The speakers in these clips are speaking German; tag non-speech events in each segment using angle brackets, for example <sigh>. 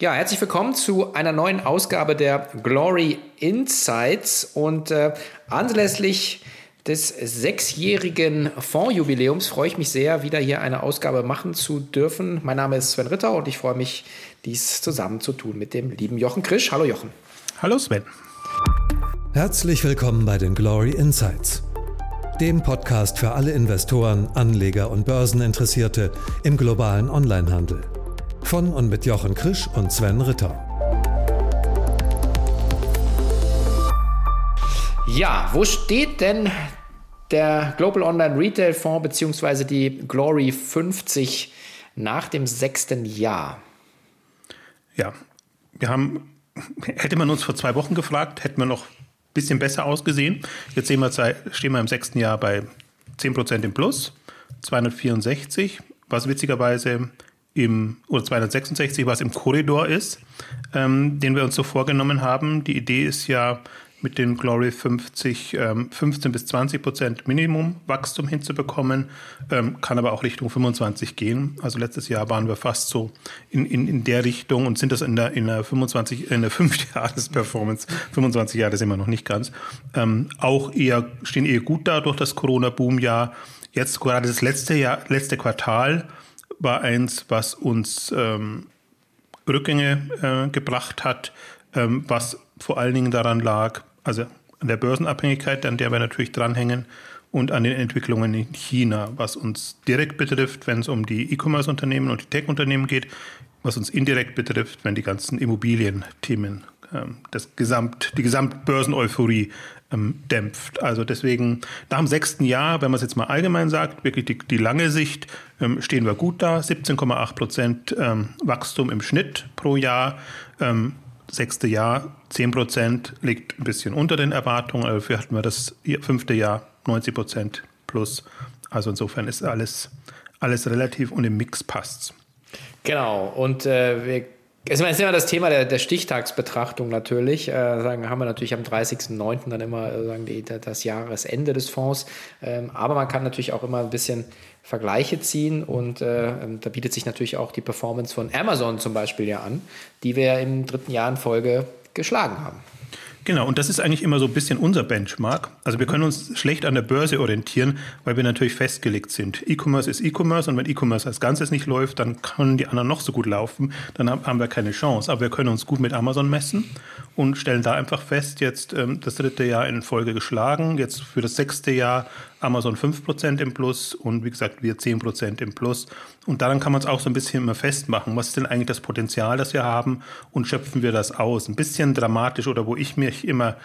Ja, herzlich willkommen zu einer neuen Ausgabe der Glory Insights und äh, anlässlich des sechsjährigen Fondsjubiläums freue ich mich sehr, wieder hier eine Ausgabe machen zu dürfen. Mein Name ist Sven Ritter und ich freue mich, dies zusammen zu tun mit dem lieben Jochen Krisch. Hallo Jochen. Hallo Sven. Herzlich willkommen bei den Glory Insights, dem Podcast für alle Investoren, Anleger und Börseninteressierte im globalen Onlinehandel. Von und mit Jochen Krisch und Sven Ritter. Ja, wo steht denn der Global Online Retail Fonds bzw. die Glory 50 nach dem sechsten Jahr? Ja, wir haben, hätte man uns vor zwei Wochen gefragt, hätten wir noch ein bisschen besser ausgesehen. Jetzt sehen wir, stehen wir im sechsten Jahr bei 10% im Plus, 264, was witzigerweise im, oder 266, was im Korridor ist, ähm, den wir uns so vorgenommen haben. Die Idee ist ja, mit den Glory 50 ähm, 15 bis 20 Prozent Minimumwachstum hinzubekommen, ähm, kann aber auch Richtung 25 gehen. Also letztes Jahr waren wir fast so in, in, in der Richtung und sind das in der, in der 25, in der <laughs> 5 Jahres-Performance, 25 Jahre sind wir noch nicht ganz, ähm, auch eher, stehen eher gut da durch das Corona-Boom-Jahr. Jetzt gerade das letzte Jahr, letzte Quartal war eins, was uns ähm, Rückgänge äh, gebracht hat, ähm, was vor allen Dingen daran lag, also an der Börsenabhängigkeit, an der wir natürlich dranhängen, und an den Entwicklungen in China, was uns direkt betrifft, wenn es um die E-Commerce-Unternehmen und die Tech-Unternehmen geht, was uns indirekt betrifft, wenn die ganzen Immobilienthemen ähm, das Gesamt, die Gesamtbörsen-Euphorie ähm, dämpft. Also deswegen nach dem sechsten Jahr, wenn man es jetzt mal allgemein sagt, wirklich die, die lange Sicht, ähm, stehen wir gut da. 17,8 Prozent ähm, Wachstum im Schnitt pro Jahr. Ähm, sechste Jahr 10 Prozent liegt ein bisschen unter den Erwartungen. Dafür hatten wir das fünfte Jahr 90 Prozent plus. Also insofern ist alles, alles relativ und im Mix passt. Genau. Und äh, wir es ist immer das Thema der, der Stichtagsbetrachtung natürlich. Äh, sagen, haben wir natürlich am 30.09. dann immer äh, sagen die, das Jahresende des Fonds. Ähm, aber man kann natürlich auch immer ein bisschen Vergleiche ziehen und äh, ähm, da bietet sich natürlich auch die Performance von Amazon zum Beispiel ja an, die wir im dritten Jahr in Folge geschlagen haben. Genau, und das ist eigentlich immer so ein bisschen unser Benchmark. Also wir können uns schlecht an der Börse orientieren, weil wir natürlich festgelegt sind. E-Commerce ist E-Commerce und wenn E-Commerce als Ganzes nicht läuft, dann können die anderen noch so gut laufen, dann haben wir keine Chance. Aber wir können uns gut mit Amazon messen und stellen da einfach fest, jetzt ähm, das dritte Jahr in Folge geschlagen, jetzt für das sechste Jahr Amazon 5% im Plus und wie gesagt wir 10% im Plus. Und daran kann man es auch so ein bisschen immer festmachen. Was ist denn eigentlich das Potenzial, das wir haben und schöpfen wir das aus? Ein bisschen dramatisch oder wo ich mich immer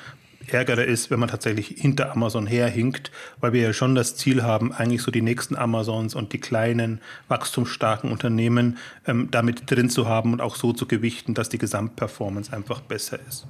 ärgere ist, wenn man tatsächlich hinter Amazon herhinkt, weil wir ja schon das Ziel haben, eigentlich so die nächsten Amazons und die kleinen, wachstumsstarken Unternehmen ähm, damit drin zu haben und auch so zu gewichten, dass die Gesamtperformance einfach besser ist.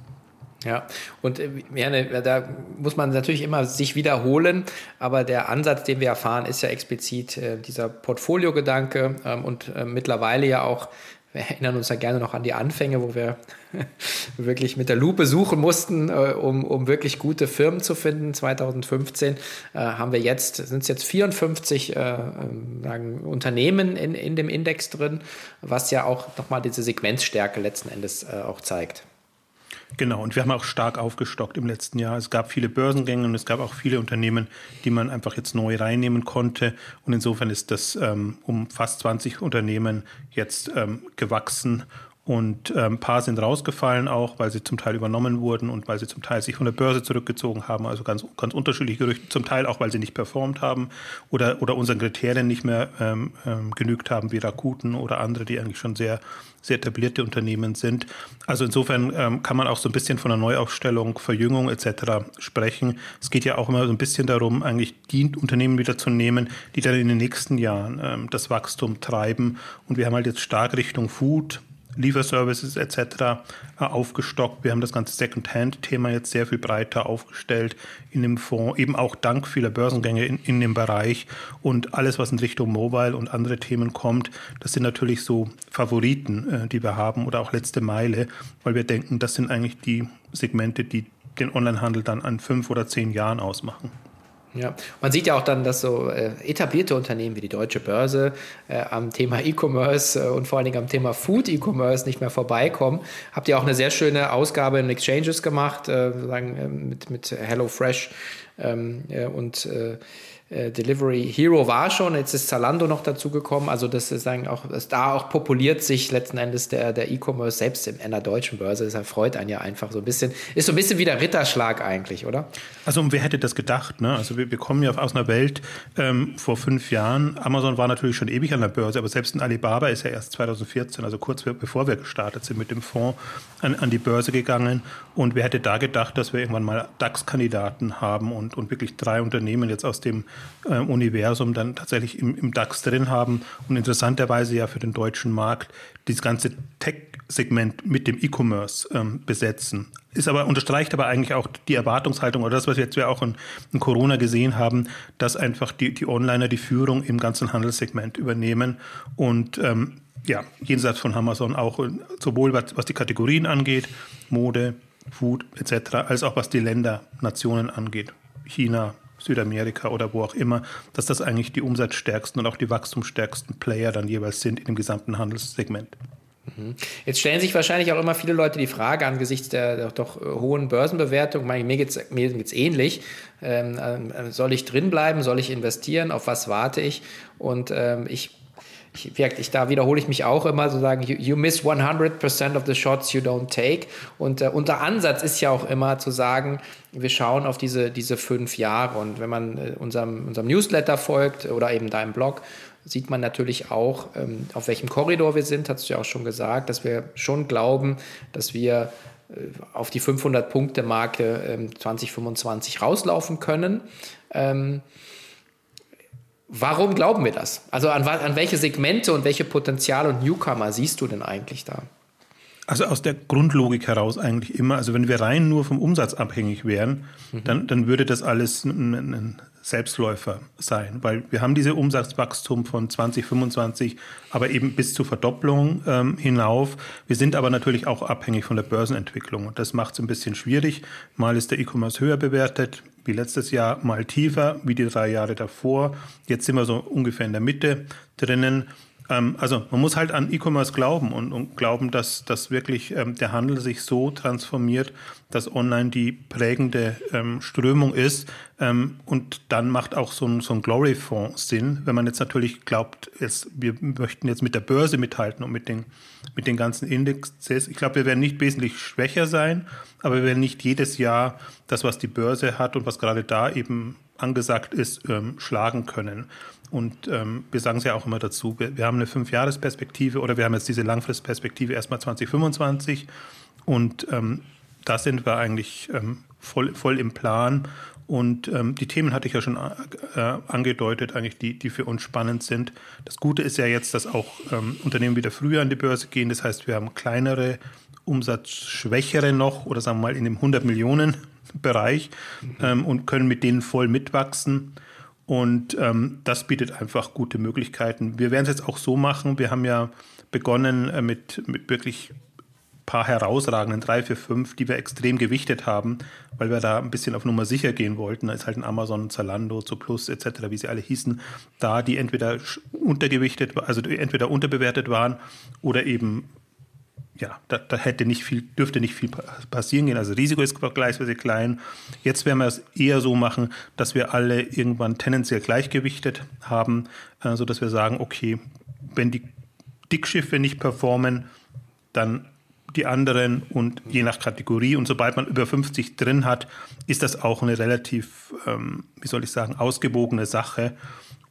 Ja, und äh, ja, ne, da muss man natürlich immer sich wiederholen, aber der Ansatz, den wir erfahren, ist ja explizit äh, dieser Portfoliogedanke ähm, und äh, mittlerweile ja auch, wir erinnern uns ja gerne noch an die Anfänge, wo wir <laughs> wirklich mit der Lupe suchen mussten, äh, um, um wirklich gute Firmen zu finden. 2015 äh, haben wir jetzt, sind es jetzt 54 äh, ähm, sagen, Unternehmen in, in dem Index drin, was ja auch nochmal diese Segmentstärke letzten Endes auch zeigt. Genau, und wir haben auch stark aufgestockt im letzten Jahr. Es gab viele Börsengänge und es gab auch viele Unternehmen, die man einfach jetzt neu reinnehmen konnte. Und insofern ist das ähm, um fast 20 Unternehmen jetzt ähm, gewachsen. Und ähm, ein paar sind rausgefallen auch, weil sie zum Teil übernommen wurden und weil sie zum Teil sich von der Börse zurückgezogen haben. Also ganz, ganz unterschiedliche Gerüchte. Zum Teil auch, weil sie nicht performt haben oder, oder unseren Kriterien nicht mehr ähm, ähm, genügt haben, wie Rakuten oder andere, die eigentlich schon sehr, sehr etablierte Unternehmen sind. Also insofern ähm, kann man auch so ein bisschen von einer Neuaufstellung, Verjüngung etc. sprechen. Es geht ja auch immer so ein bisschen darum, eigentlich die Unternehmen wieder zu nehmen, die dann in den nächsten Jahren ähm, das Wachstum treiben. Und wir haben halt jetzt stark Richtung Food, Lieferservices etc. Äh, aufgestockt. Wir haben das ganze Second-Hand-Thema jetzt sehr viel breiter aufgestellt in dem Fonds, eben auch dank vieler Börsengänge in, in dem Bereich und alles, was in Richtung Mobile und andere Themen kommt, das sind natürlich so Favoriten, äh, die wir haben oder auch letzte Meile, weil wir denken, das sind eigentlich die Segmente, die den Onlinehandel dann an fünf oder zehn Jahren ausmachen. Ja, man sieht ja auch dann, dass so äh, etablierte Unternehmen wie die Deutsche Börse äh, am Thema E-Commerce äh, und vor allen Dingen am Thema Food E-Commerce nicht mehr vorbeikommen. Habt ihr auch eine sehr schöne Ausgabe in Exchanges gemacht, äh, sozusagen äh, mit, mit HelloFresh ähm, äh, und äh, Delivery Hero war schon, jetzt ist Zalando noch dazu gekommen. Also das ist sagen auch, dass da auch populiert sich letzten Endes der, der E-Commerce selbst in einer deutschen Börse. Das erfreut einen ja einfach so ein bisschen. Ist so ein bisschen wie der Ritterschlag eigentlich, oder? Also wer hätte das gedacht? Ne? Also wir, wir kommen ja aus einer Welt ähm, vor fünf Jahren. Amazon war natürlich schon ewig an der Börse, aber selbst ein Alibaba ist ja erst 2014, also kurz bevor wir gestartet sind mit dem Fonds, an, an die Börse gegangen. Und wer hätte da gedacht, dass wir irgendwann mal DAX-Kandidaten haben und, und wirklich drei Unternehmen jetzt aus dem äh, Universum dann tatsächlich im, im, DAX drin haben und interessanterweise ja für den deutschen Markt dieses ganze Tech-Segment mit dem E-Commerce ähm, besetzen. Ist aber, unterstreicht aber eigentlich auch die Erwartungshaltung oder das, was wir jetzt ja auch in, in Corona gesehen haben, dass einfach die, die Onliner die Führung im ganzen Handelssegment übernehmen und ähm, ja, jenseits von Amazon auch sowohl was, was die Kategorien angeht, Mode, Food etc., als auch was die Länder, Nationen angeht. China, Südamerika oder wo auch immer, dass das eigentlich die umsatzstärksten und auch die wachstumsstärksten Player dann jeweils sind in dem gesamten Handelssegment. Mhm. Jetzt stellen sich wahrscheinlich auch immer viele Leute die Frage angesichts der, der doch äh, hohen Börsenbewertung, mir geht es mir geht's ähnlich, ähm, äh, soll ich drinbleiben, soll ich investieren, auf was warte ich? Und ähm, ich ich, ich, da wiederhole ich mich auch immer, so sagen, you, you miss 100% of the shots you don't take. Und äh, unser Ansatz ist ja auch immer zu sagen, wir schauen auf diese, diese fünf Jahre. Und wenn man äh, unserem, unserem Newsletter folgt oder eben deinem Blog, sieht man natürlich auch, ähm, auf welchem Korridor wir sind, hast du ja auch schon gesagt, dass wir schon glauben, dass wir äh, auf die 500-Punkte-Marke ähm, 2025 rauslaufen können. Ähm, Warum glauben wir das? Also an, an welche Segmente und welche Potenziale und Newcomer siehst du denn eigentlich da? Also aus der Grundlogik heraus eigentlich immer. Also wenn wir rein nur vom Umsatz abhängig wären, mhm. dann, dann würde das alles ein, ein, Selbstläufer sein, weil wir haben diese Umsatzwachstum von 2025, aber eben bis zur Verdopplung ähm, hinauf. Wir sind aber natürlich auch abhängig von der Börsenentwicklung und das macht es ein bisschen schwierig. Mal ist der E-Commerce höher bewertet, wie letztes Jahr, mal tiefer, wie die drei Jahre davor. Jetzt sind wir so ungefähr in der Mitte drinnen. Ähm, also man muss halt an E-Commerce glauben und, und, glauben, dass, dass wirklich ähm, der Handel sich so transformiert, dass online die prägende ähm, Strömung ist. Ähm, und dann macht auch so ein, so ein Glory-Fonds Sinn, wenn man jetzt natürlich glaubt, jetzt, wir möchten jetzt mit der Börse mithalten und mit den, mit den ganzen Indexes. Ich glaube, wir werden nicht wesentlich schwächer sein, aber wir werden nicht jedes Jahr das, was die Börse hat und was gerade da eben angesagt ist, ähm, schlagen können. Und ähm, wir sagen es ja auch immer dazu, wir, wir haben eine Fünfjahresperspektive oder wir haben jetzt diese Langfristperspektive erstmal 2025 und ähm, da sind wir eigentlich ähm, voll, voll im Plan. Und ähm, die Themen hatte ich ja schon äh, angedeutet, eigentlich die, die für uns spannend sind. Das Gute ist ja jetzt, dass auch ähm, Unternehmen wieder früher an die Börse gehen. Das heißt, wir haben kleinere, umsatzschwächere noch oder sagen wir mal in dem 100 Millionen Bereich mhm. ähm, und können mit denen voll mitwachsen. Und ähm, das bietet einfach gute Möglichkeiten. Wir werden es jetzt auch so machen. Wir haben ja begonnen äh, mit, mit wirklich paar herausragenden, drei, vier, fünf, die wir extrem gewichtet haben, weil wir da ein bisschen auf Nummer sicher gehen wollten. Da ist halt ein Amazon, Zalando, Zooplus etc., wie sie alle hießen, da die entweder untergewichtet, also entweder unterbewertet waren oder eben ja, da, da, hätte nicht viel, dürfte nicht viel passieren gehen. Also Risiko ist vergleichsweise klein. Jetzt werden wir es eher so machen, dass wir alle irgendwann tendenziell gleichgewichtet haben, äh, sodass wir sagen, okay, wenn die Dickschiffe nicht performen, dann die anderen und je nach Kategorie. Und sobald man über 50 drin hat, ist das auch eine relativ, ähm, wie soll ich sagen, ausgewogene Sache.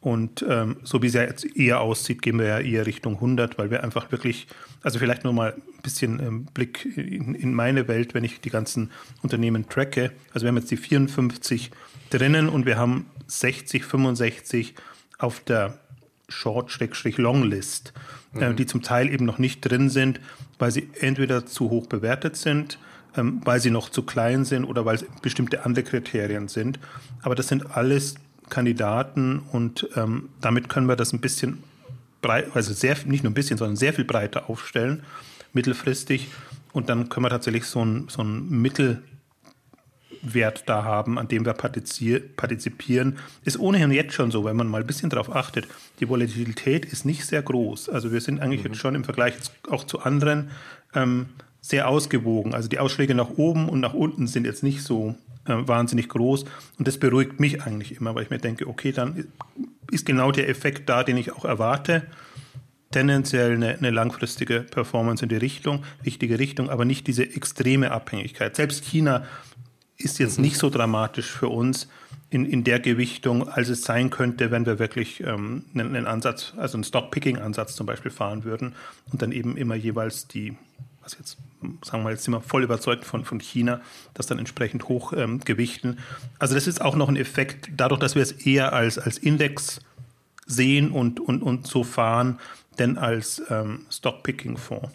Und ähm, so wie es ja jetzt eher aussieht, gehen wir ja eher Richtung 100, weil wir einfach wirklich, also vielleicht nur mal ein bisschen ähm, Blick in, in, meine Welt, wenn ich die ganzen Unternehmen tracke. Also wir haben jetzt die 54 drinnen und wir haben 60, 65 auf der Short-Long-List, äh, mhm. die zum Teil eben noch nicht drin sind, weil sie entweder zu hoch bewertet sind, ähm, weil sie noch zu klein sind oder weil es bestimmte andere Kriterien sind. Aber das sind alles Kandidaten und ähm, damit können wir das ein bisschen breit, also sehr, nicht nur ein bisschen, sondern sehr viel breiter aufstellen, mittelfristig. Und dann können wir tatsächlich so ein, so ein Mittel, Wert da haben, an dem wir partizipieren, ist ohnehin jetzt schon so, wenn man mal ein bisschen darauf achtet. Die Volatilität ist nicht sehr groß. Also wir sind eigentlich mhm. jetzt schon im Vergleich auch zu anderen ähm, sehr ausgewogen. Also die Ausschläge nach oben und nach unten sind jetzt nicht so äh, wahnsinnig groß. Und das beruhigt mich eigentlich immer, weil ich mir denke, okay, dann ist genau der Effekt da, den ich auch erwarte. Tendenziell eine, eine langfristige Performance in die Richtung, richtige Richtung, aber nicht diese extreme Abhängigkeit. Selbst China ist jetzt nicht so dramatisch für uns in, in der Gewichtung, als es sein könnte, wenn wir wirklich ähm, einen, einen Ansatz, also einen Stock-Picking-Ansatz zum Beispiel fahren würden und dann eben immer jeweils die was jetzt, sagen wir jetzt sind wir voll überzeugt von, von China, das dann entsprechend hoch ähm, gewichten. Also das ist auch noch ein Effekt, dadurch, dass wir es eher als, als Index sehen und, und, und so fahren, denn als ähm, Stockpicking-Fonds.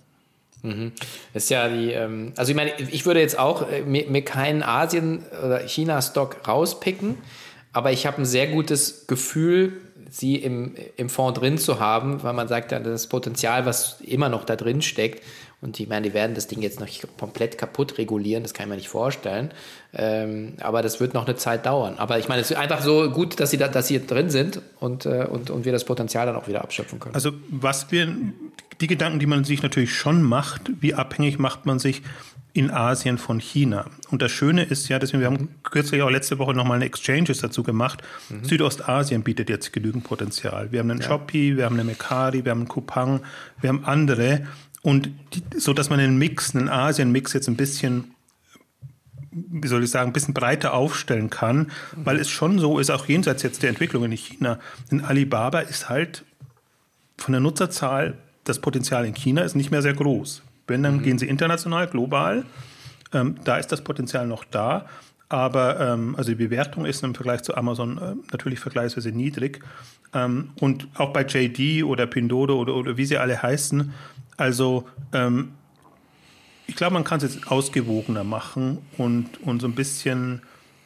Mhm. Ist ja die, ähm, also ich meine, ich würde jetzt auch äh, mir, mir keinen Asien- oder China-Stock rauspicken, aber ich habe ein sehr gutes Gefühl, sie im, im Fonds drin zu haben, weil man sagt, ja, das Potenzial, was immer noch da drin steckt, und ich meine, die werden das Ding jetzt noch komplett kaputt regulieren, das kann ich mir nicht vorstellen. Ähm, aber das wird noch eine Zeit dauern. Aber ich meine, es ist einfach so gut, dass sie, da, dass sie drin sind und, äh, und, und wir das Potenzial dann auch wieder abschöpfen können. Also was wir, die Gedanken, die man sich natürlich schon macht, wie abhängig macht man sich in Asien von China. Und das Schöne ist ja, dass wir, haben kürzlich auch letzte Woche nochmal eine Exchanges dazu gemacht. Mhm. Südostasien bietet jetzt genügend Potenzial. Wir haben einen ja. Shopee, wir haben eine Mekari, wir haben einen Kupang, wir haben andere. Und so dass man einen Mix, einen Asien-Mix jetzt ein bisschen, wie soll ich sagen, ein bisschen breiter aufstellen kann, weil es schon so ist, auch jenseits jetzt der Entwicklungen in China. Denn Alibaba ist halt von der Nutzerzahl, das Potenzial in China ist nicht mehr sehr groß. Wenn, dann mhm. gehen sie international, global. Ähm, da ist das Potenzial noch da. Aber ähm, also die Bewertung ist im Vergleich zu Amazon äh, natürlich vergleichsweise niedrig. Ähm, und auch bei JD oder Pindodo oder, oder wie sie alle heißen, also ähm, ich glaube, man kann es jetzt ausgewogener machen und, und so ein bisschen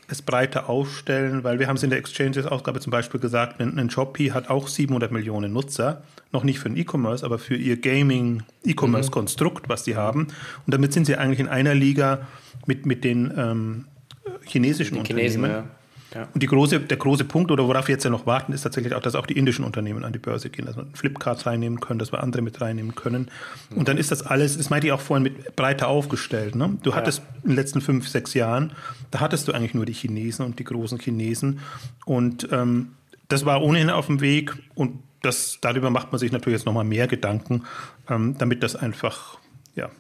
es breiter aufstellen, weil wir haben es in der Exchanges-Ausgabe zum Beispiel gesagt, ein, ein Shopee hat auch 700 Millionen Nutzer, noch nicht für den E-Commerce, aber für ihr Gaming-E-Commerce-Konstrukt, was sie haben. Und damit sind sie eigentlich in einer Liga mit, mit den ähm, chinesischen die Chinesen, Unternehmen. Ja. Ja. Und große, der große Punkt, oder worauf wir jetzt ja noch warten, ist tatsächlich auch, dass auch die indischen Unternehmen an die Börse gehen, dass wir Flipkart reinnehmen können, dass wir andere mit reinnehmen können. Mhm. Und dann ist das alles, das meinte ich auch vorhin, mit breiter aufgestellt. Ne? Du ja. hattest in den letzten fünf, sechs Jahren, da hattest du eigentlich nur die Chinesen und die großen Chinesen. Und ähm, das war ohnehin auf dem Weg und das, darüber macht man sich natürlich jetzt nochmal mehr Gedanken, ähm, damit das einfach ja,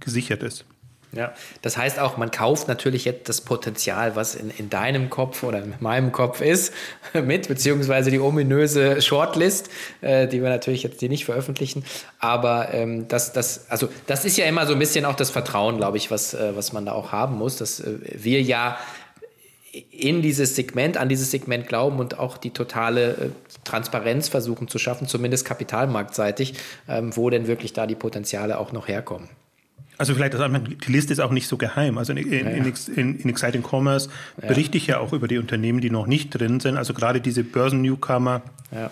gesichert ist. Ja, das heißt auch, man kauft natürlich jetzt das Potenzial, was in, in deinem Kopf oder in meinem Kopf ist, <laughs> mit, beziehungsweise die ominöse Shortlist, äh, die wir natürlich jetzt hier nicht veröffentlichen. Aber ähm, das, das, also das ist ja immer so ein bisschen auch das Vertrauen, glaube ich, was, äh, was man da auch haben muss, dass äh, wir ja in dieses Segment, an dieses Segment glauben und auch die totale äh, Transparenz versuchen zu schaffen, zumindest kapitalmarktseitig, ähm, wo denn wirklich da die Potenziale auch noch herkommen. Also vielleicht, das, die Liste ist auch nicht so geheim. Also in, in, in, in Exciting Commerce ja. berichte ich ja auch über die Unternehmen, die noch nicht drin sind. Also gerade diese Börsen-Newcomer. Ja.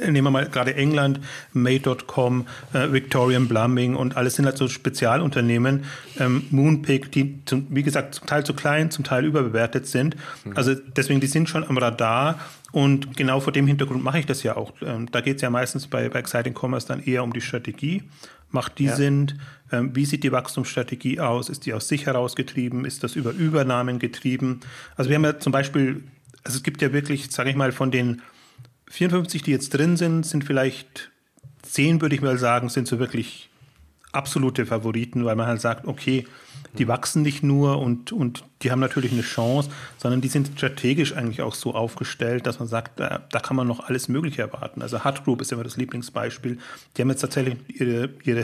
Nehmen wir mal gerade England, May.com, äh, Victorian Plumbing und alles sind halt so Spezialunternehmen, ähm, Moonpick, die zum, wie gesagt zum Teil zu klein, zum Teil überbewertet sind. Mhm. Also deswegen, die sind schon am Radar und genau vor dem Hintergrund mache ich das ja auch. Ähm, da geht es ja meistens bei, bei Exciting Commerce dann eher um die Strategie Macht die ja. Sinn? Ähm, wie sieht die Wachstumsstrategie aus? Ist die aus sich herausgetrieben? Ist das über Übernahmen getrieben? Also wir haben ja zum Beispiel, also es gibt ja wirklich, sage ich mal, von den 54, die jetzt drin sind, sind vielleicht 10, würde ich mal sagen, sind so wirklich absolute Favoriten, weil man halt sagt, okay, die wachsen nicht nur und, und die haben natürlich eine Chance, sondern die sind strategisch eigentlich auch so aufgestellt, dass man sagt, da, da kann man noch alles Mögliche erwarten. Also Hut Group ist immer das Lieblingsbeispiel. Die haben jetzt tatsächlich ihre, ihre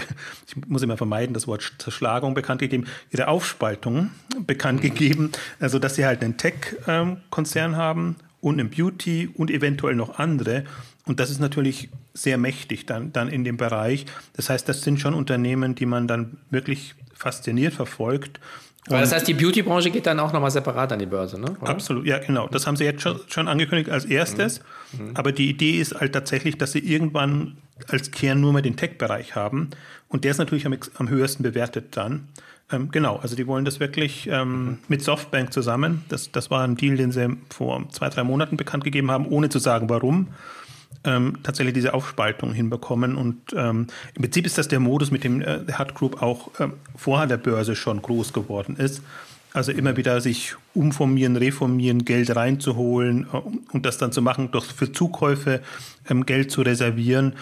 ich muss immer vermeiden, das Wort Zerschlagung bekannt gegeben, ihre Aufspaltung bekannt gegeben, also dass sie halt einen Tech-Konzern haben und einen Beauty und eventuell noch andere. Und das ist natürlich sehr mächtig dann, dann in dem Bereich. Das heißt, das sind schon Unternehmen, die man dann wirklich fasziniert verfolgt. Aber das heißt, die Beauty-Branche geht dann auch nochmal separat an die Börse, ne? Oder? Absolut, ja, genau. Das haben sie jetzt schon, schon angekündigt als erstes. Mhm. Aber die Idee ist halt tatsächlich, dass sie irgendwann als Kern nur mehr den Tech-Bereich haben. Und der ist natürlich am, am höchsten bewertet dann. Ähm, genau, also die wollen das wirklich ähm, mhm. mit Softbank zusammen. Das, das war ein Deal, den sie vor zwei, drei Monaten bekannt gegeben haben, ohne zu sagen, warum. Ähm, tatsächlich diese Aufspaltung hinbekommen. Und ähm, im Prinzip ist das der Modus, mit dem äh, Hut Group auch ähm, vorher der Börse schon groß geworden ist. Also immer wieder sich umformieren, reformieren, Geld reinzuholen äh, und das dann zu machen, doch für Zukäufe ähm, Geld zu reservieren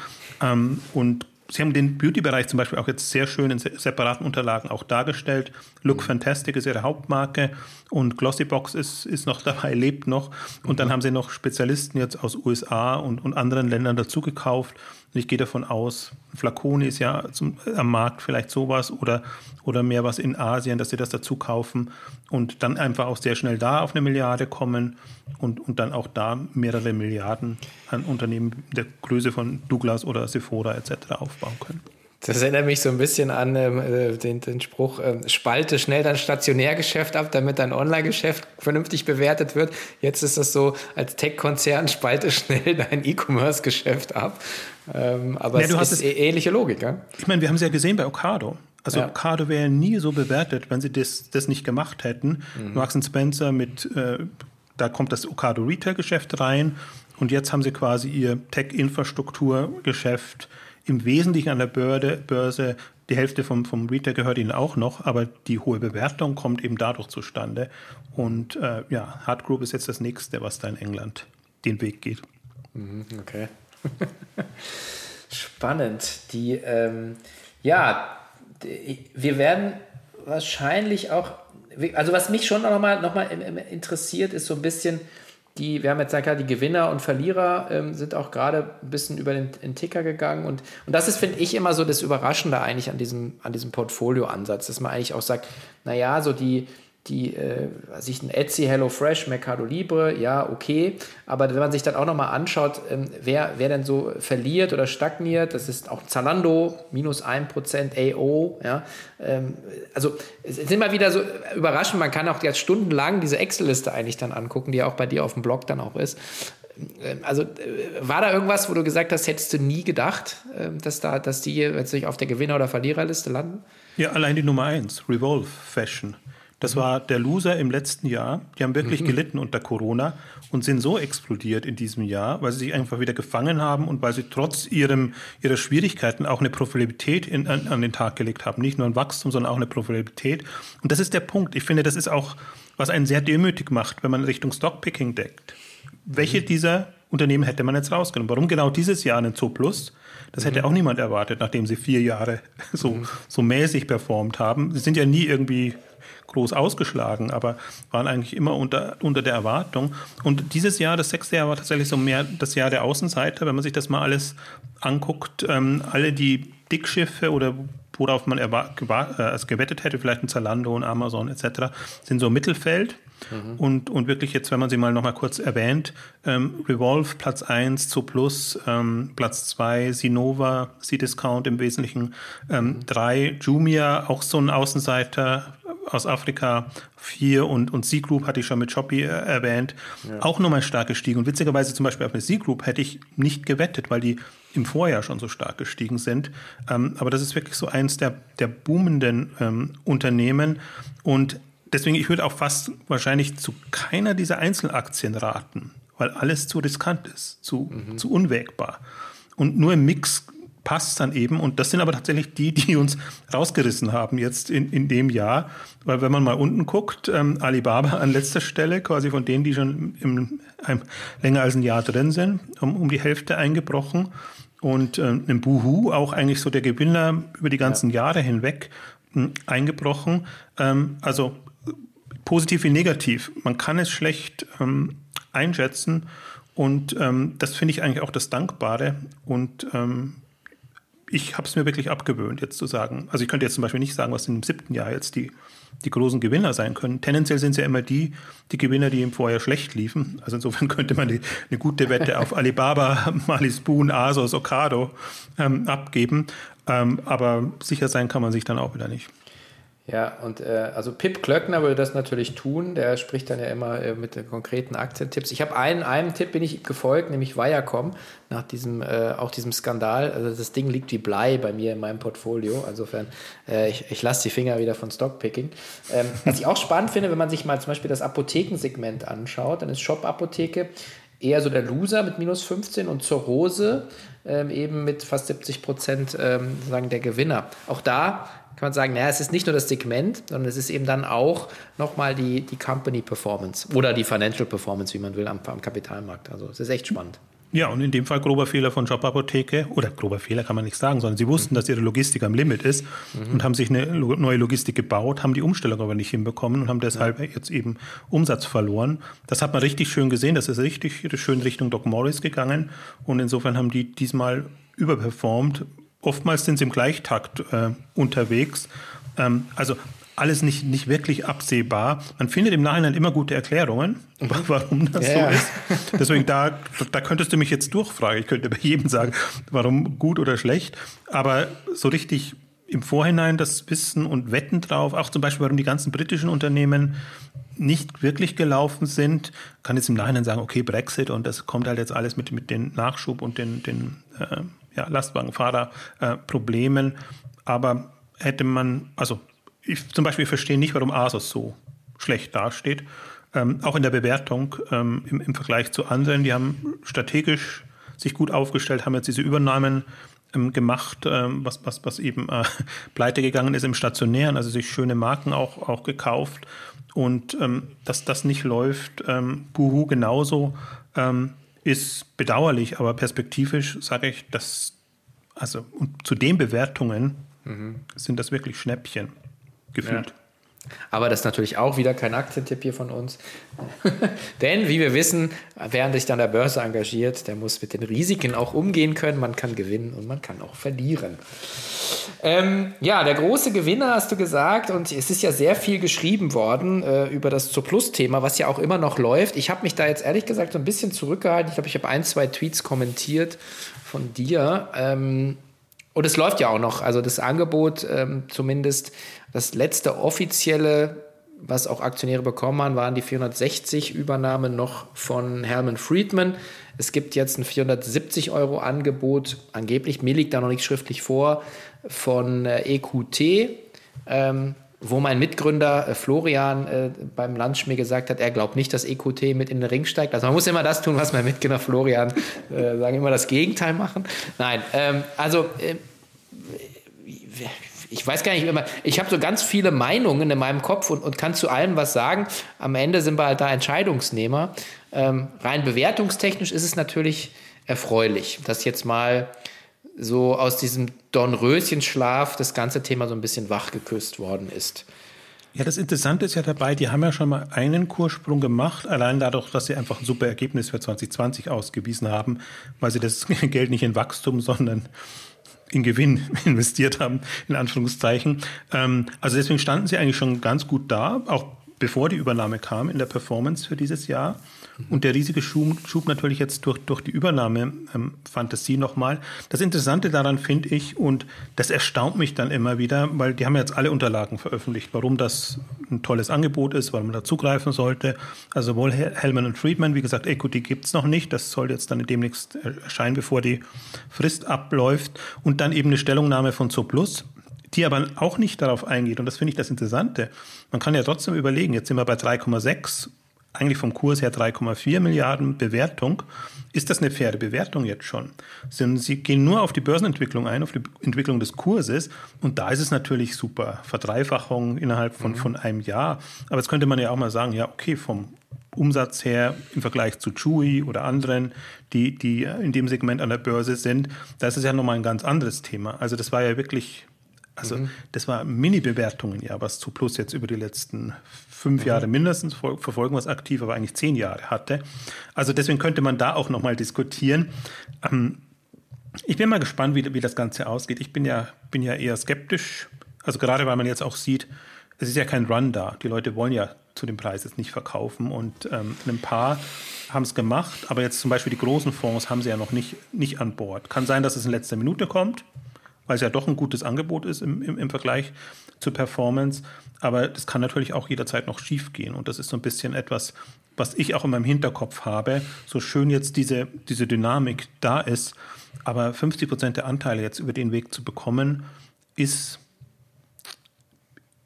ähm, und Sie haben den Beauty-Bereich zum Beispiel auch jetzt sehr schön in separaten Unterlagen auch dargestellt. Look Fantastic ist ihre Hauptmarke und Glossybox ist, ist noch <laughs> dabei, lebt noch. Und dann haben sie noch Spezialisten jetzt aus USA und, und anderen Ländern dazu gekauft. Und ich gehe davon aus, Flaconi ist ja zum, am Markt vielleicht sowas oder, oder mehr was in Asien, dass sie das dazu kaufen und dann einfach auch sehr schnell da auf eine Milliarde kommen und, und dann auch da mehrere Milliarden an Unternehmen der Größe von Douglas oder Sephora etc. aufbauen können. Das erinnert mich so ein bisschen an ähm, äh, den, den Spruch, äh, spalte schnell dein Stationärgeschäft ab, damit dein Online-Geschäft vernünftig bewertet wird. Jetzt ist das so, als Tech-Konzern spalte schnell dein E-Commerce-Geschäft ab. Ähm, aber ja, es ist es, ähnliche Logik. Ja? Ich meine, wir haben es ja gesehen bei Ocado. Also ja. Ocado wäre nie so bewertet, wenn sie das, das nicht gemacht hätten. Mhm. Marks Spencer mit, äh, da kommt das Ocado Retail-Geschäft rein und jetzt haben sie quasi ihr Tech-Infrastruktur-Geschäft im Wesentlichen an der Börde, Börse. Die Hälfte vom, vom Retail gehört ihnen auch noch, aber die hohe Bewertung kommt eben dadurch zustande. Und äh, ja, Hard Group ist jetzt das nächste, was da in England den Weg geht. Mhm, okay. <laughs> Spannend. Die, ähm, ja, wir werden wahrscheinlich auch, also was mich schon noch mal, noch mal interessiert, ist so ein bisschen, die, wir haben jetzt gesagt, die Gewinner und Verlierer ähm, sind auch gerade ein bisschen über den, den, Ticker gegangen. Und, und das ist, finde ich, immer so das Überraschende eigentlich an diesem, an diesem Portfolio-Ansatz, dass man eigentlich auch sagt, naja, so die, die, äh, sich ein Etsy, HelloFresh, Mercado Libre, ja, okay. Aber wenn man sich dann auch nochmal anschaut, ähm, wer, wer denn so verliert oder stagniert, das ist auch Zalando, minus 1% AO, ja. Ähm, also, es ist immer wieder so überraschend, man kann auch jetzt stundenlang diese Excel-Liste eigentlich dann angucken, die ja auch bei dir auf dem Blog dann auch ist. Ähm, also, äh, war da irgendwas, wo du gesagt hast, hättest du nie gedacht, äh, dass, da, dass die jetzt auf der Gewinner- oder Verliererliste landen? Ja, allein die Nummer 1, Revolve Fashion. Das war der Loser im letzten Jahr. Die haben wirklich mhm. gelitten unter Corona und sind so explodiert in diesem Jahr, weil sie sich einfach wieder gefangen haben und weil sie trotz ihrem, ihrer Schwierigkeiten auch eine Profitabilität in, an, an den Tag gelegt haben. Nicht nur ein Wachstum, sondern auch eine Profitabilität. Und das ist der Punkt. Ich finde, das ist auch, was einen sehr demütig macht, wenn man Richtung Stockpicking deckt. Welche mhm. dieser Unternehmen hätte man jetzt rausgenommen? Warum genau dieses Jahr einen Zooplus? Das hätte mhm. auch niemand erwartet, nachdem sie vier Jahre <laughs> so, mhm. so mäßig performt haben. Sie sind ja nie irgendwie groß ausgeschlagen, aber waren eigentlich immer unter, unter der Erwartung. Und dieses Jahr, das sechste Jahr, war tatsächlich so mehr das Jahr der Außenseiter, wenn man sich das mal alles anguckt. Ähm, alle die Dickschiffe oder worauf man äh, es gewettet hätte, vielleicht ein Zalando und Amazon etc., sind so Mittelfeld. Mhm. Und, und wirklich jetzt, wenn man sie mal noch mal kurz erwähnt, ähm, Revolve Platz 1, Zooplus ähm, Platz 2, Sinova, C-Discount im Wesentlichen ähm, 3, mhm. Jumia, auch so ein Außenseiter aus Afrika 4 und, und C-Group hatte ich schon mit Shopee äh, erwähnt, ja. auch nochmal stark gestiegen. Und witzigerweise zum Beispiel auf eine C-Group hätte ich nicht gewettet, weil die im Vorjahr schon so stark gestiegen sind. Ähm, aber das ist wirklich so eins der, der boomenden ähm, Unternehmen. Und deswegen, ich würde auch fast wahrscheinlich zu keiner dieser Einzelaktien raten, weil alles zu riskant ist, zu, mhm. zu unwägbar. Und nur im Mix passt dann eben. Und das sind aber tatsächlich die, die uns rausgerissen haben jetzt in, in dem Jahr. Weil wenn man mal unten guckt, ähm, Alibaba an letzter Stelle, quasi von denen, die schon im, im, länger als ein Jahr drin sind, um, um die Hälfte eingebrochen. Und ähm, im Buhu auch eigentlich so der Gewinner über die ganzen ja. Jahre hinweg ähm, eingebrochen. Ähm, also positiv wie negativ. Man kann es schlecht ähm, einschätzen. Und ähm, das finde ich eigentlich auch das Dankbare. Und ähm, ich habe es mir wirklich abgewöhnt, jetzt zu sagen. Also ich könnte jetzt zum Beispiel nicht sagen, was im siebten Jahr jetzt die, die großen Gewinner sein können. Tendenziell sind es ja immer die, die Gewinner, die im Vorjahr schlecht liefen. Also insofern <laughs> könnte man die, eine gute Wette auf Alibaba, <laughs> Malispoon, Asos, Ocado ähm, abgeben. Ähm, aber sicher sein kann man sich dann auch wieder nicht. Ja, und äh, also Pip Klöckner würde das natürlich tun. Der spricht dann ja immer äh, mit konkreten Aktientipps. Ich habe einen, einem Tipp bin ich gefolgt, nämlich Viacom, nach diesem, äh, auch diesem Skandal. Also das Ding liegt wie Blei bei mir in meinem Portfolio. Insofern, äh, ich, ich lasse die Finger wieder von Stockpicking. Ähm, was ich auch spannend finde, wenn man sich mal zum Beispiel das Apothekensegment anschaut, dann ist Shop-Apotheke eher so der Loser mit minus 15 und zur Rose ähm, eben mit fast 70 Prozent ähm, sagen der Gewinner. Auch da kann man sagen, naja, es ist nicht nur das Segment, sondern es ist eben dann auch nochmal die, die Company Performance oder die Financial Performance, wie man will, am, am Kapitalmarkt. Also es ist echt spannend. Ja, und in dem Fall grober Fehler von Jobapotheke, oder grober Fehler kann man nicht sagen, sondern sie wussten, dass ihre Logistik am Limit ist mhm. und haben sich eine neue Logistik gebaut, haben die Umstellung aber nicht hinbekommen und haben deshalb ja. jetzt eben Umsatz verloren. Das hat man richtig schön gesehen, das ist richtig schön Richtung Doc Morris gegangen und insofern haben die diesmal überperformt. Oftmals sind sie im Gleichtakt äh, unterwegs. Ähm, also alles nicht, nicht wirklich absehbar. Man findet im Nachhinein immer gute Erklärungen, <laughs> warum das ja, so ist. Deswegen, da, da könntest du mich jetzt durchfragen. Ich könnte bei jedem sagen, warum gut oder schlecht. Aber so richtig im Vorhinein das Wissen und Wetten drauf, auch zum Beispiel, warum die ganzen britischen Unternehmen nicht wirklich gelaufen sind, kann jetzt im Nachhinein sagen, okay, Brexit und das kommt halt jetzt alles mit, mit den Nachschub und den, den äh, ja, Lastwagenfahrerproblemen. Äh, Aber hätte man, also ich zum Beispiel verstehe nicht, warum Asos so schlecht dasteht. Ähm, auch in der Bewertung ähm, im, im, Vergleich zu anderen. Die haben strategisch sich gut aufgestellt, haben jetzt diese Übernahmen ähm, gemacht, ähm, was, was, was eben äh, <laughs> pleite gegangen ist im Stationären, also sich schöne Marken auch, auch gekauft. Und ähm, dass das nicht läuft, ähm, Buhu genauso, ist bedauerlich, aber perspektivisch sage ich, dass, also und zu den Bewertungen mhm. sind das wirklich Schnäppchen gefühlt. Ja. Aber das ist natürlich auch wieder kein Aktientipp hier von uns. <laughs> Denn, wie wir wissen, wer sich dann der Börse engagiert, der muss mit den Risiken auch umgehen können. Man kann gewinnen und man kann auch verlieren. Ähm, ja, der große Gewinner hast du gesagt, und es ist ja sehr viel geschrieben worden äh, über das Zur-Plus-Thema, was ja auch immer noch läuft. Ich habe mich da jetzt ehrlich gesagt so ein bisschen zurückgehalten. Ich glaube, ich habe ein, zwei Tweets kommentiert von dir. Ähm, und es läuft ja auch noch. Also das Angebot ähm, zumindest das letzte offizielle, was auch Aktionäre bekommen haben, waren die 460 Übernahmen noch von Herman Friedman. Es gibt jetzt ein 470 Euro Angebot, angeblich, mir liegt da noch nicht schriftlich vor, von äh, EQT, ähm, wo mein Mitgründer äh, Florian äh, beim Lunch mir gesagt hat, er glaubt nicht, dass EQT mit in den Ring steigt. Also man muss immer das tun, was mein Mitgründer Florian äh, sagen, immer das Gegenteil machen. Nein, ähm, also äh, ich weiß gar nicht ich habe so ganz viele Meinungen in meinem Kopf und, und kann zu allem was sagen. Am Ende sind wir halt da Entscheidungsnehmer. Ähm, rein bewertungstechnisch ist es natürlich erfreulich, dass jetzt mal so aus diesem Dornröschenschlaf das ganze Thema so ein bisschen wachgeküsst worden ist. Ja, das Interessante ist ja dabei, die haben ja schon mal einen Kurssprung gemacht, allein dadurch, dass sie einfach ein super Ergebnis für 2020 ausgewiesen haben, weil sie das <laughs> Geld nicht in Wachstum, sondern in Gewinn <laughs> investiert haben, in Anführungszeichen. Ähm, also deswegen standen sie eigentlich schon ganz gut da, auch bevor die Übernahme kam in der Performance für dieses Jahr. Und der riesige Schub, Schub natürlich jetzt durch, durch die Übernahme ähm, nochmal. Das Interessante daran finde ich, und das erstaunt mich dann immer wieder, weil die haben jetzt alle Unterlagen veröffentlicht, warum das ein tolles Angebot ist, warum man da zugreifen sollte. Also sowohl Hellman und Friedman, wie gesagt, Equity gibt es noch nicht. Das soll jetzt dann demnächst erscheinen, bevor die Frist abläuft. Und dann eben eine Stellungnahme von Zooplus, die aber auch nicht darauf eingeht. Und das finde ich das Interessante. Man kann ja trotzdem überlegen, jetzt sind wir bei 3,6 eigentlich vom Kurs her 3,4 Milliarden Bewertung. Ist das eine faire Bewertung jetzt schon? Sie gehen nur auf die Börsenentwicklung ein, auf die Entwicklung des Kurses und da ist es natürlich super. Verdreifachung innerhalb von, mhm. von einem Jahr. Aber jetzt könnte man ja auch mal sagen, ja, okay, vom Umsatz her im Vergleich zu Chewy oder anderen, die, die in dem Segment an der Börse sind, da ist es ja nochmal ein ganz anderes Thema. Also das war ja wirklich also mhm. das war Mini-Bewertungen, ja, was zu Plus jetzt über die letzten fünf mhm. Jahre mindestens, verfolgen was aktiv, aber eigentlich zehn Jahre hatte. Also deswegen könnte man da auch nochmal diskutieren. Ähm, ich bin mal gespannt, wie, wie das Ganze ausgeht. Ich bin ja, bin ja eher skeptisch. Also gerade weil man jetzt auch sieht, es ist ja kein Run da. Die Leute wollen ja zu dem Preis jetzt nicht verkaufen. Und ähm, ein paar haben es gemacht, aber jetzt zum Beispiel die großen Fonds haben sie ja noch nicht, nicht an Bord. Kann sein, dass es in letzter Minute kommt. Weil es ja doch ein gutes Angebot ist im, im, im Vergleich zur Performance. Aber das kann natürlich auch jederzeit noch schief gehen. Und das ist so ein bisschen etwas, was ich auch in meinem Hinterkopf habe. So schön jetzt diese, diese Dynamik da ist, aber 50 Prozent der Anteile jetzt über den Weg zu bekommen, ist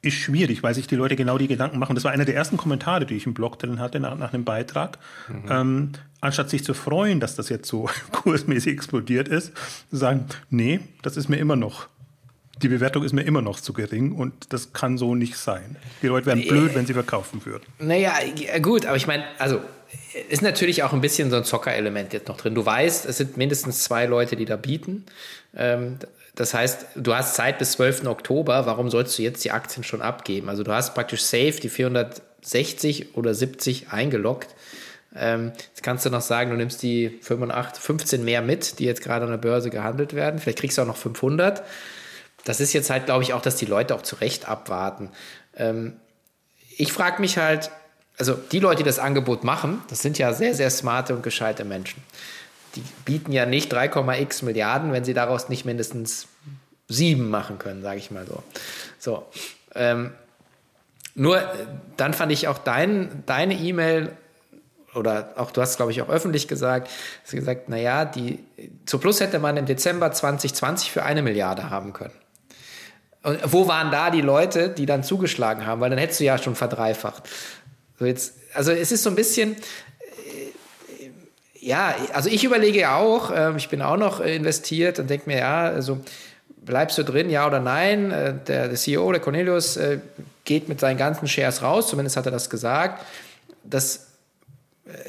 ist schwierig, weil sich die Leute genau die Gedanken machen. Das war einer der ersten Kommentare, die ich im Blog drin hatte nach, nach einem Beitrag. Mhm. Ähm, anstatt sich zu freuen, dass das jetzt so <laughs> kursmäßig explodiert ist, sagen, nee, das ist mir immer noch, die Bewertung ist mir immer noch zu gering und das kann so nicht sein. Die Leute wären blöd, wenn sie verkaufen würden. Naja, gut, aber ich meine, also ist natürlich auch ein bisschen so ein Zockerelement jetzt noch drin. Du weißt, es sind mindestens zwei Leute, die da bieten. Ähm, das heißt, du hast Zeit bis 12. Oktober. Warum sollst du jetzt die Aktien schon abgeben? Also du hast praktisch safe die 460 oder 70 eingeloggt. Ähm, jetzt kannst du noch sagen, du nimmst die 85, 15 mehr mit, die jetzt gerade an der Börse gehandelt werden. Vielleicht kriegst du auch noch 500. Das ist jetzt halt, glaube ich, auch, dass die Leute auch zu Recht abwarten. Ähm, ich frage mich halt, also die Leute, die das Angebot machen, das sind ja sehr, sehr smarte und gescheite Menschen die bieten ja nicht 3,x Milliarden, wenn sie daraus nicht mindestens sieben machen können, sage ich mal so. So. Ähm, nur dann fand ich auch dein, deine E-Mail oder auch du hast glaube ich auch öffentlich gesagt, hast gesagt, naja, die zu Plus hätte man im Dezember 2020 für eine Milliarde haben können. Und wo waren da die Leute, die dann zugeschlagen haben? Weil dann hättest du ja schon verdreifacht. So jetzt, also es ist so ein bisschen, ja, also ich überlege ja auch, äh, ich bin auch noch investiert und denke mir, ja, also bleibst du drin, ja oder nein? Äh, der, der, CEO, der Cornelius, äh, geht mit seinen ganzen Shares raus, zumindest hat er das gesagt. Das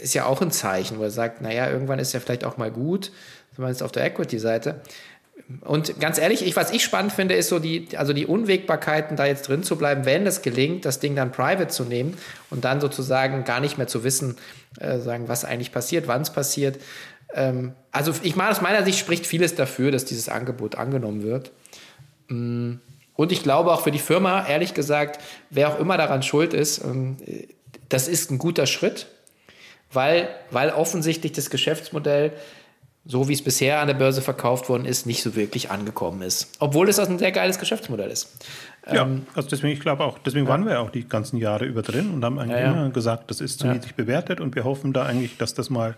ist ja auch ein Zeichen, wo er sagt, naja, irgendwann ist ja vielleicht auch mal gut, zumindest auf der Equity-Seite. Und ganz ehrlich, ich, was ich spannend finde, ist so die, also die Unwägbarkeiten, da jetzt drin zu bleiben, wenn es gelingt, das Ding dann private zu nehmen und dann sozusagen gar nicht mehr zu wissen, äh, sagen, was eigentlich passiert, wann es passiert. Ähm, also ich meine, aus meiner Sicht spricht vieles dafür, dass dieses Angebot angenommen wird. Mm, und ich glaube auch für die Firma, ehrlich gesagt, wer auch immer daran schuld ist, ähm, das ist ein guter Schritt, weil, weil offensichtlich das Geschäftsmodell so wie es bisher an der Börse verkauft worden ist, nicht so wirklich angekommen ist. Obwohl es ein sehr geiles Geschäftsmodell ist. Ja, ähm, also deswegen, ich glaube auch, deswegen ja. waren wir auch die ganzen Jahre über drin und haben eigentlich ja, ja. immer gesagt, das ist zu niedrig bewertet und wir hoffen da eigentlich, dass das mal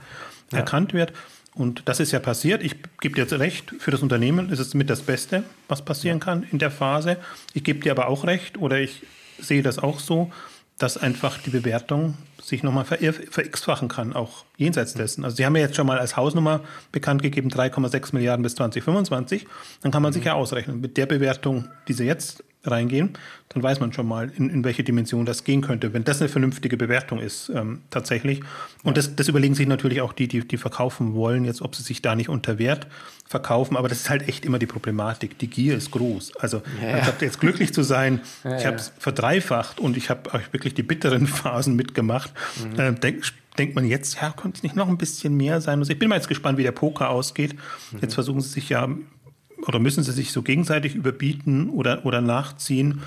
erkannt wird. Und das ist ja passiert. Ich gebe dir jetzt recht, für das Unternehmen ist es mit das Beste, was passieren kann in der Phase. Ich gebe dir aber auch recht oder ich sehe das auch so, dass einfach die Bewertung sich nochmal ver-x-fachen kann, auch jenseits dessen. Also Sie haben ja jetzt schon mal als Hausnummer bekannt gegeben 3,6 Milliarden bis 2025. Dann kann man mhm. sich ja ausrechnen, mit der Bewertung, die Sie jetzt reingehen, dann weiß man schon mal, in, in welche Dimension das gehen könnte, wenn das eine vernünftige Bewertung ist ähm, tatsächlich. Und das, das überlegen sich natürlich auch die, die, die verkaufen wollen, jetzt ob sie sich da nicht unter Wert verkaufen. Aber das ist halt echt immer die Problematik. Die Gier ist groß. Also ja, ja. jetzt glücklich zu sein, ja, ich habe es verdreifacht und ich habe wirklich die bitteren <laughs> Phasen mitgemacht. Mhm. Äh, denk, denkt man jetzt, ja, könnte es nicht noch ein bisschen mehr sein? Also ich bin mal jetzt gespannt, wie der Poker ausgeht. Mhm. Jetzt versuchen sie sich ja oder müssen sie sich so gegenseitig überbieten oder, oder nachziehen?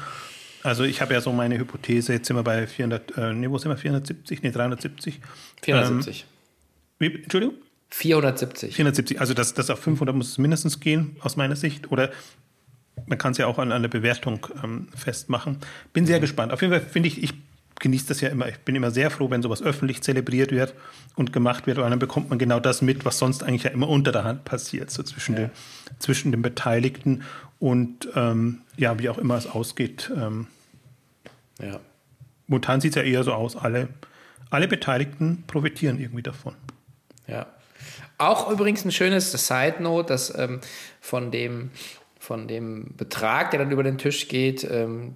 Also ich habe ja so meine Hypothese, jetzt sind wir bei 400, äh, nee, wo sind wir, 470, nee, 370? 470. Ähm, wie, Entschuldigung? 470. 470, also das, das auf 500 muss es mindestens gehen, aus meiner Sicht. Oder man kann es ja auch an, an der Bewertung ähm, festmachen. Bin sehr mhm. gespannt. Auf jeden Fall finde ich, ich genieße das ja immer. Ich bin immer sehr froh, wenn sowas öffentlich zelebriert wird und gemacht wird, weil dann bekommt man genau das mit, was sonst eigentlich ja immer unter der Hand passiert, so zwischen, ja. den, zwischen den Beteiligten und ähm, ja, wie auch immer es ausgeht. Ähm, ja. Momentan sieht es ja eher so aus, alle, alle Beteiligten profitieren irgendwie davon. Ja. Auch übrigens ein schönes Side Note, dass ähm, von dem von dem Betrag, der dann über den Tisch geht, ähm,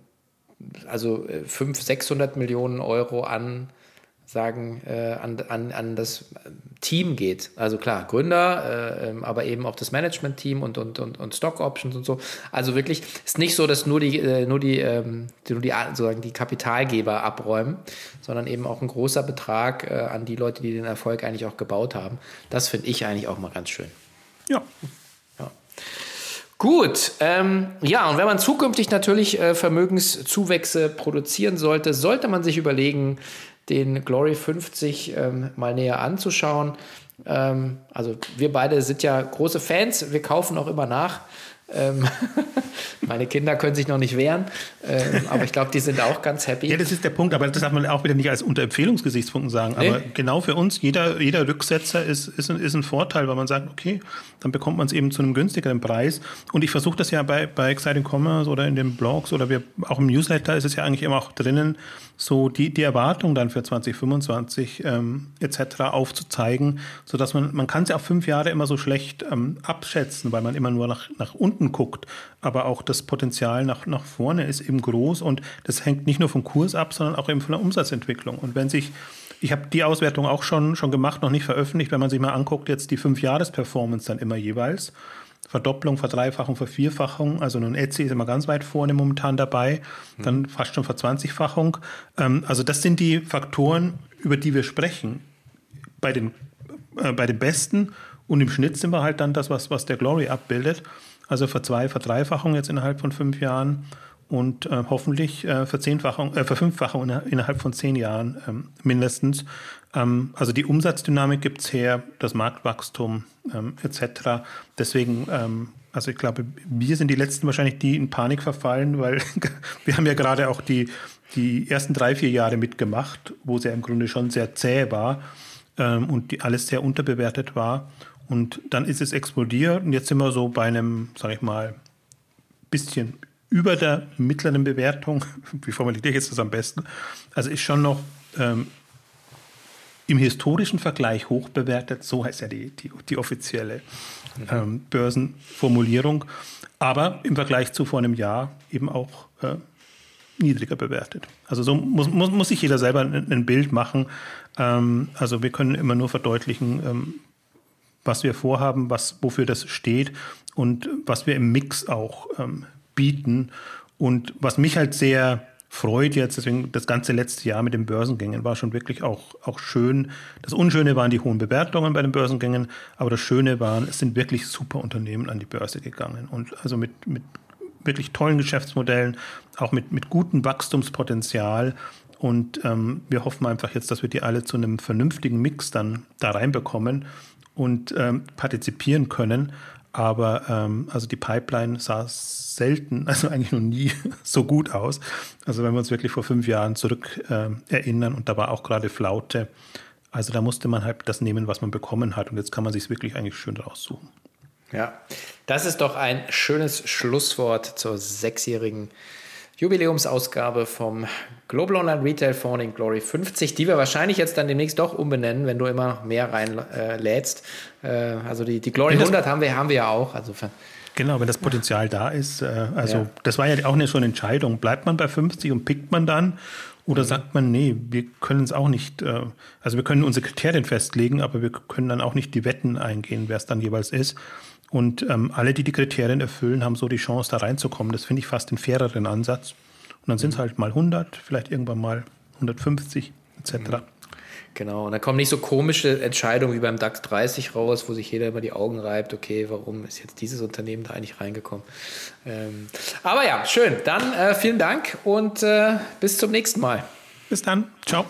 also 500, äh, 600 Millionen Euro an sagen, äh, an, an, an das Team geht. Also klar, Gründer, äh, ähm, aber eben auch das Management-Team und, und, und, und Stock-Options und so. Also wirklich, ist nicht so, dass nur die, äh, nur die, ähm, nur die, sozusagen die Kapitalgeber abräumen, sondern eben auch ein großer Betrag äh, an die Leute, die den Erfolg eigentlich auch gebaut haben. Das finde ich eigentlich auch mal ganz schön. Ja, Gut, ähm, ja, und wenn man zukünftig natürlich äh, Vermögenszuwächse produzieren sollte, sollte man sich überlegen, den Glory 50 ähm, mal näher anzuschauen. Ähm, also wir beide sind ja große Fans, wir kaufen auch immer nach. Ähm, <laughs> meine Kinder können sich noch nicht wehren, ähm, aber ich glaube, die sind auch ganz happy. Ja, das ist der Punkt, aber das darf man auch wieder nicht als unter Empfehlungsgesichtspunkten sagen. Nee. Aber genau für uns, jeder, jeder Rücksetzer ist, ist, ein, ist ein Vorteil, weil man sagt, okay, dann bekommt man es eben zu einem günstigeren Preis. Und ich versuche das ja bei, bei Exciting Commerce oder in den Blogs oder wir, auch im Newsletter ist es ja eigentlich immer auch drinnen, so die, die Erwartung dann für 2025 ähm, etc. aufzuzeigen, sodass man, man kann es ja auf fünf Jahre immer so schlecht ähm, abschätzen, weil man immer nur nach, nach unten guckt. Aber auch das Potenzial nach, nach vorne ist eben groß und das hängt nicht nur vom Kurs ab, sondern auch eben von der Umsatzentwicklung. Und wenn sich ich habe die Auswertung auch schon, schon gemacht, noch nicht veröffentlicht, wenn man sich mal anguckt, jetzt die Fünf-Jahres-Performance dann immer jeweils. Verdopplung, Verdreifachung, Vervierfachung. Also nun Etsy ist immer ganz weit vorne momentan dabei, dann fast schon Verzwanzigfachung. Ähm, also das sind die Faktoren, über die wir sprechen. Bei den, äh, bei den Besten und im Schnitt sind wir halt dann das, was, was der Glory abbildet. Also Verzwei-, Verdreifachung jetzt innerhalb von fünf Jahren und äh, hoffentlich äh, Verzehnfachung, äh, Verfünffachung innerhalb von zehn Jahren ähm, mindestens. Ähm, also die Umsatzdynamik gibt es her, das Marktwachstum ähm, etc. Deswegen, ähm, also ich glaube, wir sind die Letzten wahrscheinlich, die in Panik verfallen, weil <laughs> wir haben ja gerade auch die, die ersten drei, vier Jahre mitgemacht, wo es ja im Grunde schon sehr zäh war ähm, und die alles sehr unterbewertet war. Und dann ist es explodiert und jetzt sind wir so bei einem, sage ich mal, bisschen über der mittleren Bewertung. <laughs> Wie formuliere ich jetzt das am besten? Also ist schon noch ähm, im historischen Vergleich hoch bewertet. So heißt ja die, die, die offizielle ähm, Börsenformulierung. Aber im Vergleich zu vor einem Jahr eben auch äh, niedriger bewertet. Also so muss, muss, muss sich jeder selber ein, ein Bild machen. Ähm, also wir können immer nur verdeutlichen, ähm, was wir vorhaben, was, wofür das steht und was wir im Mix auch ähm, bieten. Und was mich halt sehr freut jetzt, deswegen das ganze letzte Jahr mit den Börsengängen war schon wirklich auch, auch schön. Das Unschöne waren die hohen Bewertungen bei den Börsengängen, aber das Schöne waren, es sind wirklich super Unternehmen an die Börse gegangen und also mit, mit wirklich tollen Geschäftsmodellen, auch mit, mit gutem Wachstumspotenzial. Und ähm, wir hoffen einfach jetzt, dass wir die alle zu einem vernünftigen Mix dann da reinbekommen und ähm, partizipieren können. Aber ähm, also die Pipeline sah selten, <laughs> also eigentlich noch nie <laughs> so gut aus. Also wenn wir uns wirklich vor fünf Jahren zurück äh, erinnern und da war auch gerade Flaute. Also da musste man halt das nehmen, was man bekommen hat. Und jetzt kann man sich wirklich eigentlich schön raussuchen. Ja, das ist doch ein schönes Schlusswort zur sechsjährigen Jubiläumsausgabe vom Global Online Retail Fonds in Glory 50, die wir wahrscheinlich jetzt dann demnächst doch umbenennen, wenn du immer mehr reinlädst. Äh, äh, also die, die Glory 100 haben wir, haben wir ja auch. Also genau, wenn das Potenzial da ist. Äh, also ja. das war ja auch nicht so eine Entscheidung. Bleibt man bei 50 und pickt man dann? Oder mhm. sagt man, nee, wir können es auch nicht, äh, also wir können unsere Kriterien festlegen, aber wir können dann auch nicht die Wetten eingehen, wer es dann jeweils ist. Und ähm, alle, die die Kriterien erfüllen, haben so die Chance, da reinzukommen. Das finde ich fast den faireren Ansatz. Und dann sind es halt mal 100, vielleicht irgendwann mal 150 etc. Mhm. Genau, und dann kommen nicht so komische Entscheidungen wie beim DAX 30 raus, wo sich jeder immer die Augen reibt, okay, warum ist jetzt dieses Unternehmen da eigentlich reingekommen? Ähm, aber ja, schön. Dann äh, vielen Dank und äh, bis zum nächsten Mal. Bis dann. Ciao.